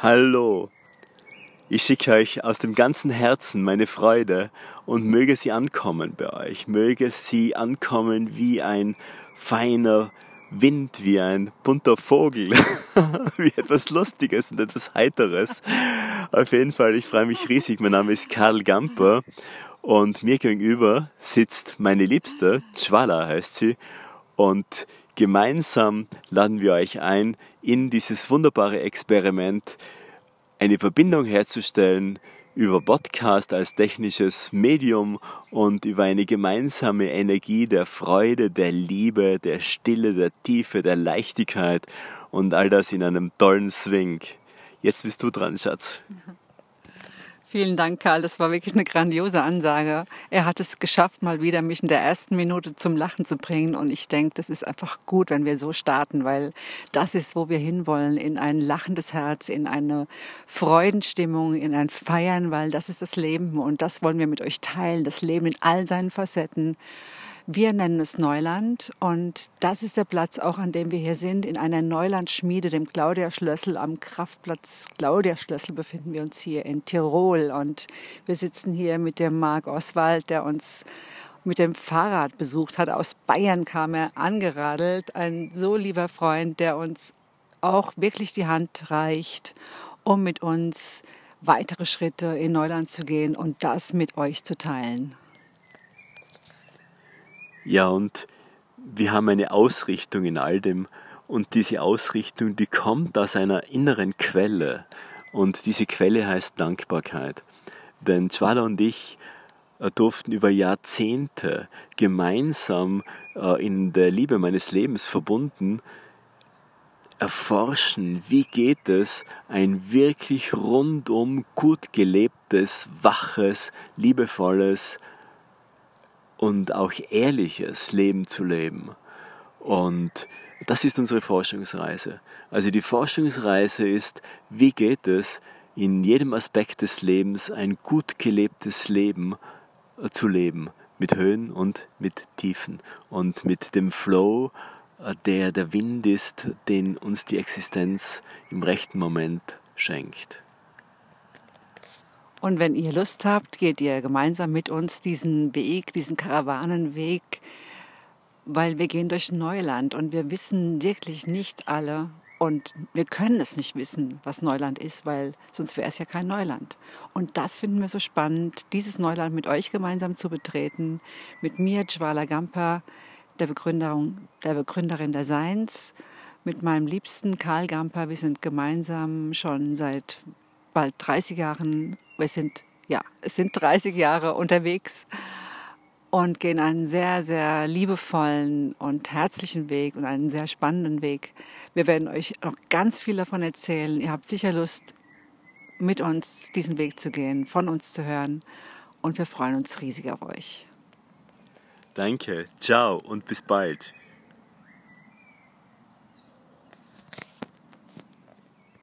Hallo. Ich schicke euch aus dem ganzen Herzen meine Freude und möge sie ankommen bei euch. Möge sie ankommen wie ein feiner Wind, wie ein bunter Vogel, wie etwas Lustiges und etwas Heiteres. Auf jeden Fall, ich freue mich riesig. Mein Name ist Karl Gamper und mir gegenüber sitzt meine Liebste, Chwala heißt sie, und gemeinsam laden wir euch ein, in dieses wunderbare Experiment eine Verbindung herzustellen über Podcast als technisches Medium und über eine gemeinsame Energie der Freude, der Liebe, der Stille, der Tiefe, der Leichtigkeit und all das in einem tollen Swing. Jetzt bist du dran, Schatz. Vielen Dank, Karl. Das war wirklich eine grandiose Ansage. Er hat es geschafft, mal wieder mich in der ersten Minute zum Lachen zu bringen. Und ich denke, das ist einfach gut, wenn wir so starten, weil das ist, wo wir hinwollen, in ein lachendes Herz, in eine Freudenstimmung, in ein Feiern, weil das ist das Leben. Und das wollen wir mit euch teilen, das Leben in all seinen Facetten. Wir nennen es Neuland und das ist der Platz auch, an dem wir hier sind, in einer Neulandschmiede, dem Claudia Schlössel. Am Kraftplatz Claudia Schlössel befinden wir uns hier in Tirol und wir sitzen hier mit dem Marc Oswald, der uns mit dem Fahrrad besucht hat. Aus Bayern kam er angeradelt. Ein so lieber Freund, der uns auch wirklich die Hand reicht, um mit uns weitere Schritte in Neuland zu gehen und das mit euch zu teilen. Ja, und wir haben eine Ausrichtung in all dem. Und diese Ausrichtung, die kommt aus einer inneren Quelle. Und diese Quelle heißt Dankbarkeit. Denn Chwala und ich äh, durften über Jahrzehnte gemeinsam äh, in der Liebe meines Lebens verbunden erforschen, wie geht es, ein wirklich rundum gut gelebtes, waches, liebevolles, und auch ehrliches Leben zu leben. Und das ist unsere Forschungsreise. Also die Forschungsreise ist, wie geht es, in jedem Aspekt des Lebens ein gut gelebtes Leben äh, zu leben, mit Höhen und mit Tiefen und mit dem Flow, äh, der der Wind ist, den uns die Existenz im rechten Moment schenkt. Und wenn ihr Lust habt, geht ihr gemeinsam mit uns diesen Weg, diesen Karawanenweg, weil wir gehen durch Neuland und wir wissen wirklich nicht alle und wir können es nicht wissen, was Neuland ist, weil sonst wäre es ja kein Neuland. Und das finden wir so spannend, dieses Neuland mit euch gemeinsam zu betreten, mit mir, Jwala Gamper, der, Begründerin, der Begründerin der Seins, mit meinem liebsten Karl Gamper. Wir sind gemeinsam schon seit bald 30 Jahren wir sind, ja, es sind 30 Jahre unterwegs und gehen einen sehr, sehr liebevollen und herzlichen Weg und einen sehr spannenden Weg. Wir werden euch noch ganz viel davon erzählen. Ihr habt sicher Lust, mit uns diesen Weg zu gehen, von uns zu hören und wir freuen uns riesig auf euch. Danke, ciao und bis bald.